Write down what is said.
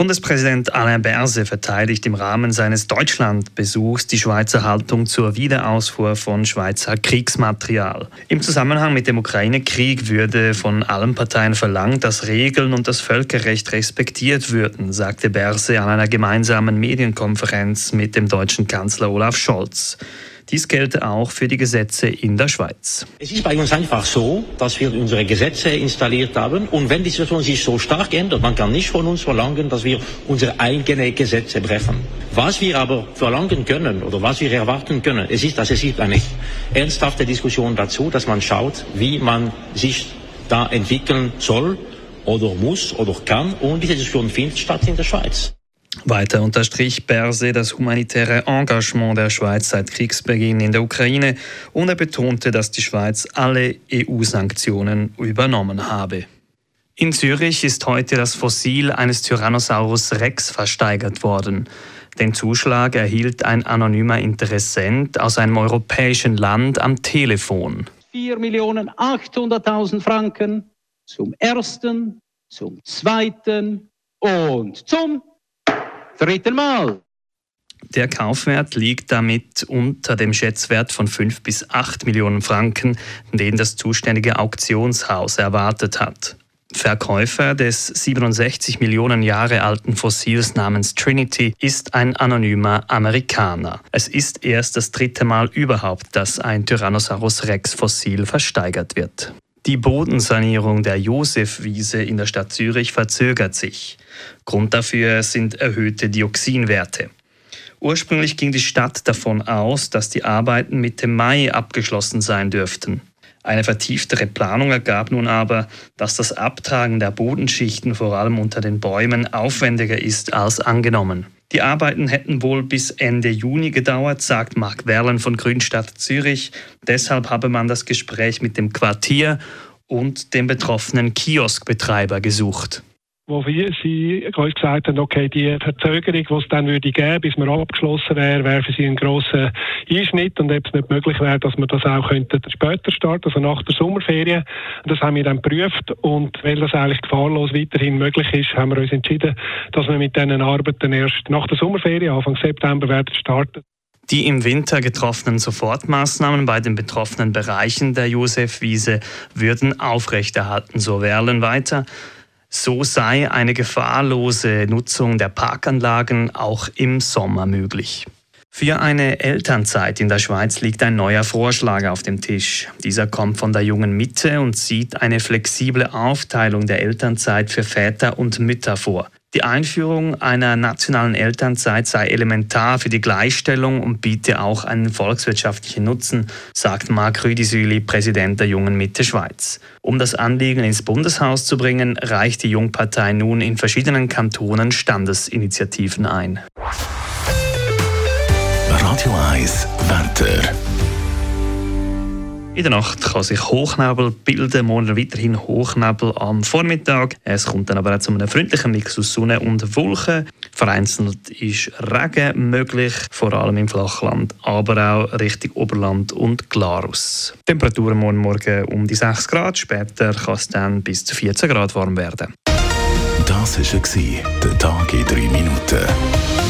Bundespräsident Alain Berset verteidigt im Rahmen seines Deutschlandbesuchs die Schweizer Haltung zur Wiederausfuhr von Schweizer Kriegsmaterial. Im Zusammenhang mit dem Ukraine-Krieg würde von allen Parteien verlangt, dass Regeln und das Völkerrecht respektiert würden, sagte Berset an einer gemeinsamen Medienkonferenz mit dem deutschen Kanzler Olaf Scholz. Dies gelte auch für die Gesetze in der Schweiz. Es ist bei uns einfach so, dass wir unsere Gesetze installiert haben und wenn die Situation sich so stark ändert, man kann nicht von uns verlangen, dass wir unsere eigenen Gesetze brechen. Was wir aber verlangen können oder was wir erwarten können, es ist, dass es gibt eine ernsthafte Diskussion dazu, dass man schaut, wie man sich da entwickeln soll oder muss oder kann und diese Diskussion findet statt in der Schweiz. Weiter unterstrich Berse das humanitäre Engagement der Schweiz seit Kriegsbeginn in der Ukraine und er betonte, dass die Schweiz alle EU-Sanktionen übernommen habe. In Zürich ist heute das Fossil eines Tyrannosaurus Rex versteigert worden. Den Zuschlag erhielt ein anonymer Interessent aus einem europäischen Land am Telefon. 4.800.000 Franken zum ersten, zum zweiten und zum dritten Mal. Der Kaufwert liegt damit unter dem Schätzwert von 5 bis 8 Millionen Franken, den das zuständige Auktionshaus erwartet hat. Verkäufer des 67 Millionen Jahre alten Fossils namens Trinity ist ein anonymer Amerikaner. Es ist erst das dritte Mal überhaupt, dass ein Tyrannosaurus Rex Fossil versteigert wird. Die Bodensanierung der Josefwiese in der Stadt Zürich verzögert sich. Grund dafür sind erhöhte Dioxinwerte. Ursprünglich ging die Stadt davon aus, dass die Arbeiten Mitte Mai abgeschlossen sein dürften. Eine vertieftere Planung ergab nun aber, dass das Abtragen der Bodenschichten vor allem unter den Bäumen aufwendiger ist als angenommen. Die Arbeiten hätten wohl bis Ende Juni gedauert, sagt Mark Werlen von Grünstadt Zürich. Deshalb habe man das Gespräch mit dem Quartier und dem betroffenen Kioskbetreiber gesucht wo wir, sie uns gesagt haben, okay, die Verzögerung, die es dann würde geben, bis man abgeschlossen wäre, wäre für sie ein grosser Einschnitt und ob es nicht möglich wäre, dass man das auch später starten, also nach der Sommerferien. Das haben wir dann geprüft und weil das eigentlich gefahrlos weiterhin möglich ist, haben wir uns entschieden, dass wir mit diesen Arbeiten erst nach der Sommerferien, Anfang September, werden starten. Die im Winter getroffenen Sofortmaßnahmen bei den betroffenen Bereichen der Josefwiese würden aufrechterhalten, so Werlen weiter. So sei eine gefahrlose Nutzung der Parkanlagen auch im Sommer möglich. Für eine Elternzeit in der Schweiz liegt ein neuer Vorschlag auf dem Tisch. Dieser kommt von der jungen Mitte und sieht eine flexible Aufteilung der Elternzeit für Väter und Mütter vor. Die Einführung einer nationalen Elternzeit sei elementar für die Gleichstellung und biete auch einen volkswirtschaftlichen Nutzen, sagt Marc Rüdisüli, Präsident der Jungen Mitte Schweiz. Um das Anliegen ins Bundeshaus zu bringen, reicht die Jungpartei nun in verschiedenen Kantonen Standesinitiativen ein. Radio 1 Wetter. In der Nacht kann sich Hochnebel bilden, morgen weiterhin Hochnebel am Vormittag. Es kommt dann aber auch zu einem freundlichen Mix aus Sonne und Wolken. Vereinzelt ist Regen möglich, vor allem im Flachland, aber auch Richtung Oberland und Glarus. Temperaturen morgen Morgen um die 6 Grad, später kann es dann bis zu 14 Grad warm werden. Das war der Tag in 3 Minuten.